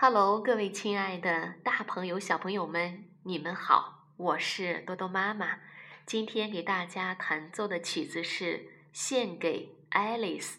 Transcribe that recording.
Hello，各位亲爱的大朋友、小朋友们，你们好，我是多多妈妈。今天给大家弹奏的曲子是《献给 Alice》。